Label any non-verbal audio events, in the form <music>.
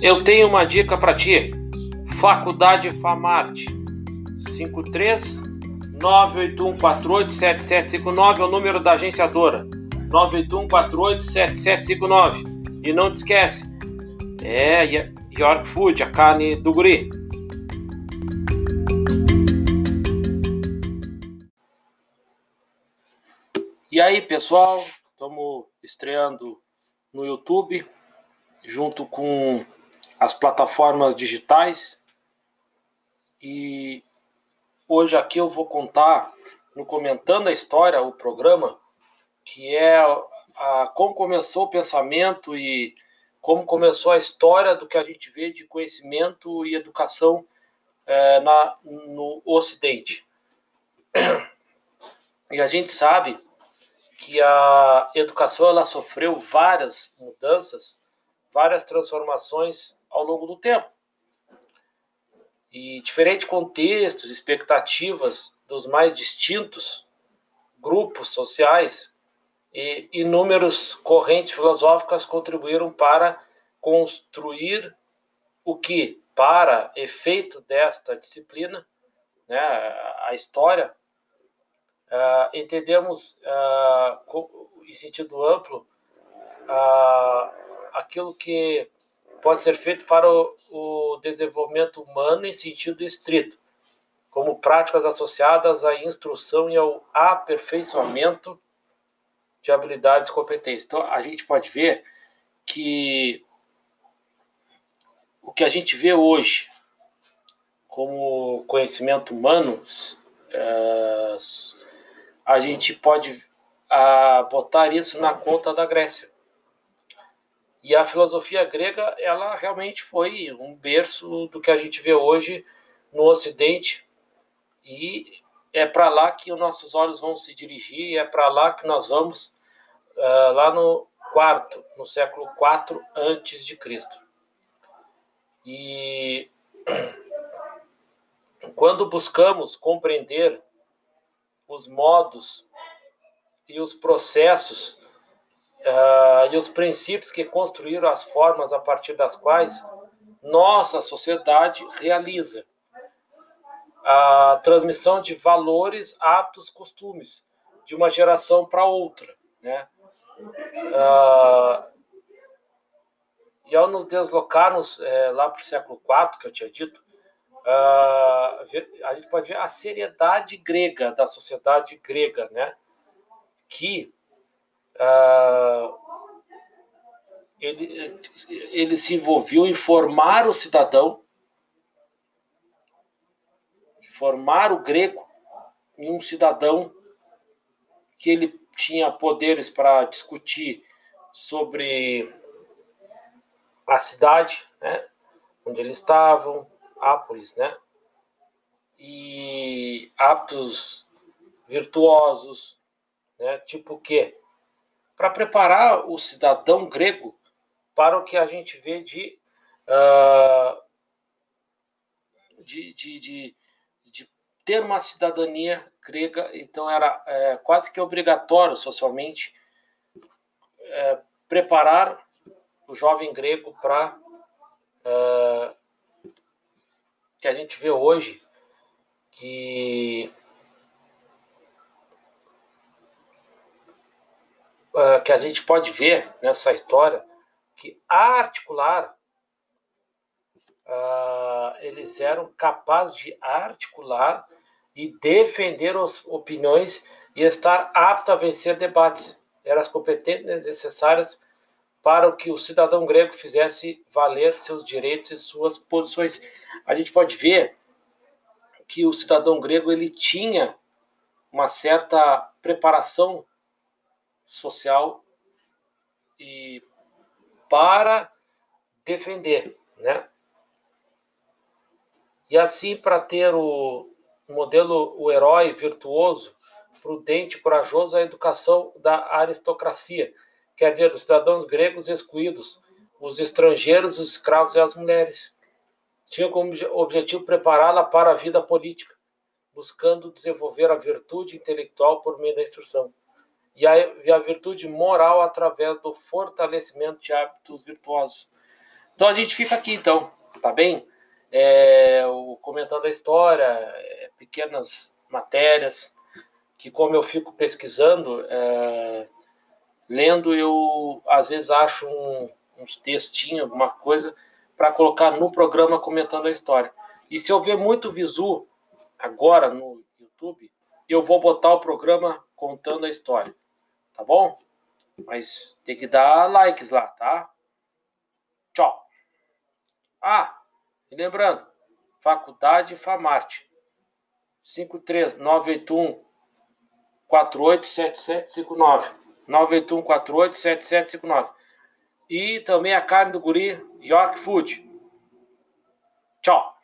Eu tenho uma dica para ti. Faculdade Famarte 53 981487759 é o número da agenciadora. 981487759. E não te esquece, é York Food, a carne do guri. E aí, pessoal, estamos estreando no YouTube junto com as plataformas digitais. E hoje aqui eu vou contar, no Comentando a História, o programa, que é a, como começou o pensamento e como começou a história do que a gente vê de conhecimento e educação é, na, no Ocidente. E a gente sabe que a educação ela sofreu várias mudanças, várias transformações ao longo do tempo. E diferentes contextos, expectativas dos mais distintos grupos sociais e inúmeras correntes filosóficas contribuíram para construir o que, para efeito desta disciplina, né, a história, uh, entendemos uh, em sentido amplo uh, aquilo que pode ser feito para o, o desenvolvimento humano em sentido estrito, como práticas associadas à instrução e ao aperfeiçoamento de habilidades e competências. Então, a gente pode ver que o que a gente vê hoje como conhecimento humano, é, a gente pode a, botar isso na conta da Grécia. E a filosofia grega, ela realmente foi um berço do que a gente vê hoje no Ocidente. E é para lá que os nossos olhos vão se dirigir, e é para lá que nós vamos, uh, lá no quarto, no século IV antes de Cristo. E <clears throat> quando buscamos compreender os modos e os processos uh, e os princípios que construíram as formas a partir das quais nossa sociedade realiza a transmissão de valores, hábitos, costumes de uma geração para outra, né? Uh, e ao nos deslocarmos é, lá para o século IV, que eu tinha dito, uh, a gente pode ver a seriedade grega, da sociedade grega, né? que uh, ele, ele se envolveu em formar o cidadão, formar o grego em um cidadão que ele tinha poderes para discutir sobre a cidade, né, onde eles estavam, Ápolis, né, e hábitos virtuosos, né, tipo o quê? Para preparar o cidadão grego para o que a gente vê de, uh, de, de, de, de, ter uma cidadania grega, então era é, quase que obrigatório socialmente é, preparar o jovem grego para uh, que a gente vê hoje que uh, que a gente pode ver nessa história que articular uh, eles eram capazes de articular e defender as opiniões e estar apto a vencer debates. Eram as competências necessárias para que o cidadão grego fizesse valer seus direitos e suas posições. A gente pode ver que o cidadão grego ele tinha uma certa preparação social e para defender, né? E assim para ter o modelo o herói virtuoso, prudente, corajoso, a educação da aristocracia, quer dizer, dos cidadãos gregos excluídos, os estrangeiros, os escravos e as mulheres. Tinha como objetivo prepará-la para a vida política, buscando desenvolver a virtude intelectual por meio da instrução e a, e a virtude moral através do fortalecimento de hábitos virtuosos. Então a gente fica aqui, então, tá bem? É, o, comentando a história, é, pequenas matérias, que como eu fico pesquisando, é, lendo, eu às vezes acho um, uns textinhos, alguma coisa, para colocar no programa comentando a história. E se eu ver muito visu agora no YouTube, eu vou botar o programa contando a história. Tá bom? Mas tem que dar likes lá, tá? Tchau. Ah, e lembrando, Faculdade Famarte. 53981 487759. 981 487759. E também a carne do guri York Food. Tchau.